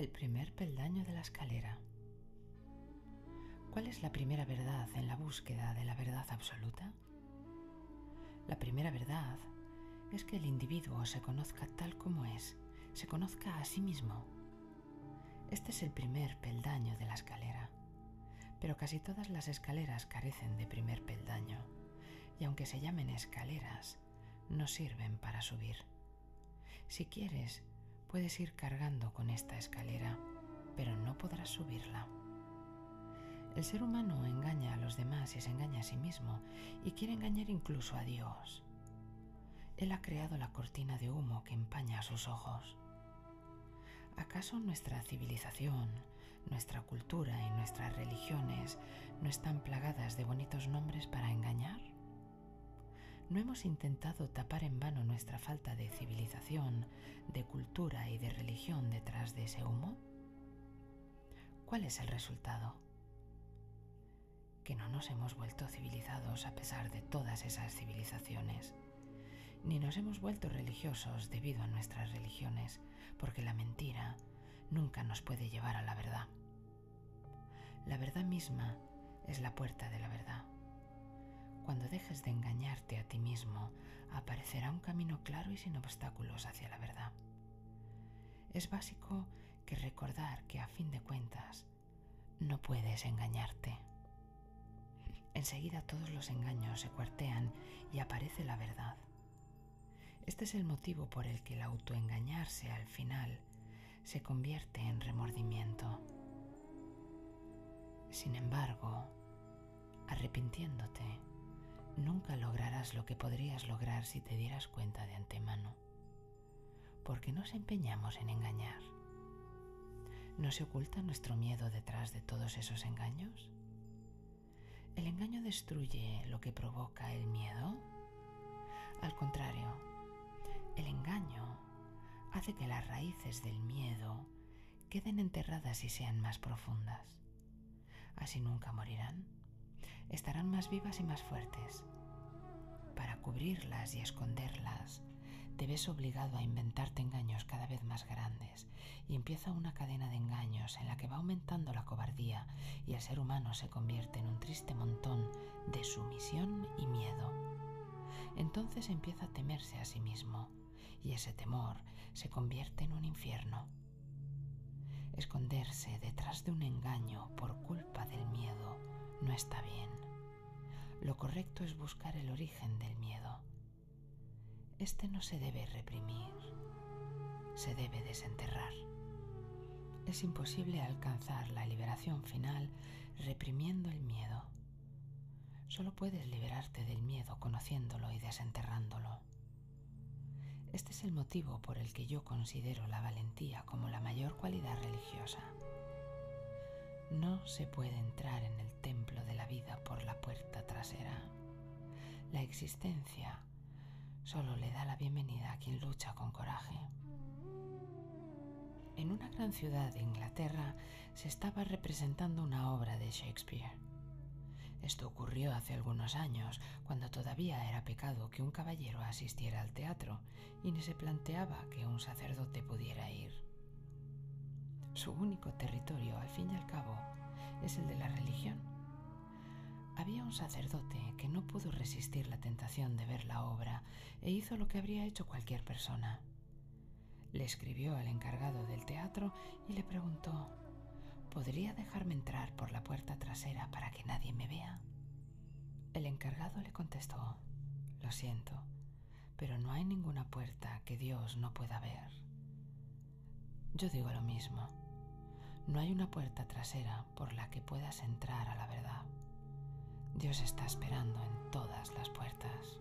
El primer peldaño de la escalera. ¿Cuál es la primera verdad en la búsqueda de la verdad absoluta? La primera verdad es que el individuo se conozca tal como es, se conozca a sí mismo. Este es el primer peldaño de la escalera, pero casi todas las escaleras carecen de primer peldaño, y aunque se llamen escaleras, no sirven para subir. Si quieres, Puedes ir cargando con esta escalera, pero no podrás subirla. El ser humano engaña a los demás y se engaña a sí mismo y quiere engañar incluso a Dios. Él ha creado la cortina de humo que empaña sus ojos. ¿Acaso nuestra civilización, nuestra cultura y nuestras religiones no están plagadas de bonitos nombres para engañar? ¿No hemos intentado tapar en vano nuestra falta de civilización, de cultura y de religión detrás de ese humo? ¿Cuál es el resultado? Que no nos hemos vuelto civilizados a pesar de todas esas civilizaciones, ni nos hemos vuelto religiosos debido a nuestras religiones, porque la mentira nunca nos puede llevar a la verdad. La verdad misma es la puerta de la verdad. Cuando dejes de mismo, aparecerá un camino claro y sin obstáculos hacia la verdad. Es básico que recordar que a fin de cuentas no puedes engañarte. Enseguida todos los engaños se cuartean y aparece la verdad. Este es el motivo por el que el autoengañarse al final se convierte en remordimiento. Sin embargo, arrepintiéndote, nunca lograrás lo que podrías lograr si te dieras cuenta de antemano. ¿Por qué nos empeñamos en engañar? ¿No se oculta nuestro miedo detrás de todos esos engaños? ¿El engaño destruye lo que provoca el miedo? Al contrario, el engaño hace que las raíces del miedo queden enterradas y sean más profundas. Así nunca morirán estarán más vivas y más fuertes. Para cubrirlas y esconderlas, te ves obligado a inventarte engaños cada vez más grandes y empieza una cadena de engaños en la que va aumentando la cobardía y el ser humano se convierte en un triste montón de sumisión y miedo. Entonces empieza a temerse a sí mismo y ese temor se convierte en un infierno. Esconderse detrás de un engaño por culpa del miedo no está bien. Lo correcto es buscar el origen del miedo. Este no se debe reprimir, se debe desenterrar. Es imposible alcanzar la liberación final reprimiendo el miedo. Solo puedes liberarte del miedo conociéndolo y desenterrándolo. Este es el motivo por el que yo considero la valentía como la mayor cualidad religiosa. No se puede entrar en el templo de la vida por la puerta trasera. La existencia solo le da la bienvenida a quien lucha con coraje. En una gran ciudad de Inglaterra se estaba representando una obra de Shakespeare. Esto ocurrió hace algunos años, cuando todavía era pecado que un caballero asistiera al teatro y ni se planteaba que un sacerdote pudiera ir. Su único territorio, al fin y al cabo, es el de la religión. Había un sacerdote que no pudo resistir la tentación de ver la obra e hizo lo que habría hecho cualquier persona. Le escribió al encargado del teatro y le preguntó, ¿podría dejarme entrar por la puerta trasera para que nadie me vea? El encargado le contestó, lo siento, pero no hay ninguna puerta que Dios no pueda ver. Yo digo lo mismo. No hay una puerta trasera por la que puedas entrar a la verdad. Dios está esperando en todas las puertas.